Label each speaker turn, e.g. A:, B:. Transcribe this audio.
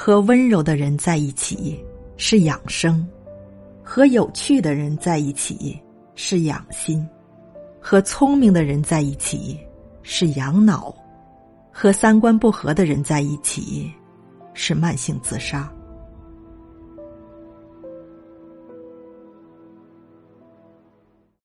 A: 和温柔的人在一起是养生。和有趣的人在一起是养心。和聪明的人在一起是养脑。和三观不合的人在一起是慢性自杀。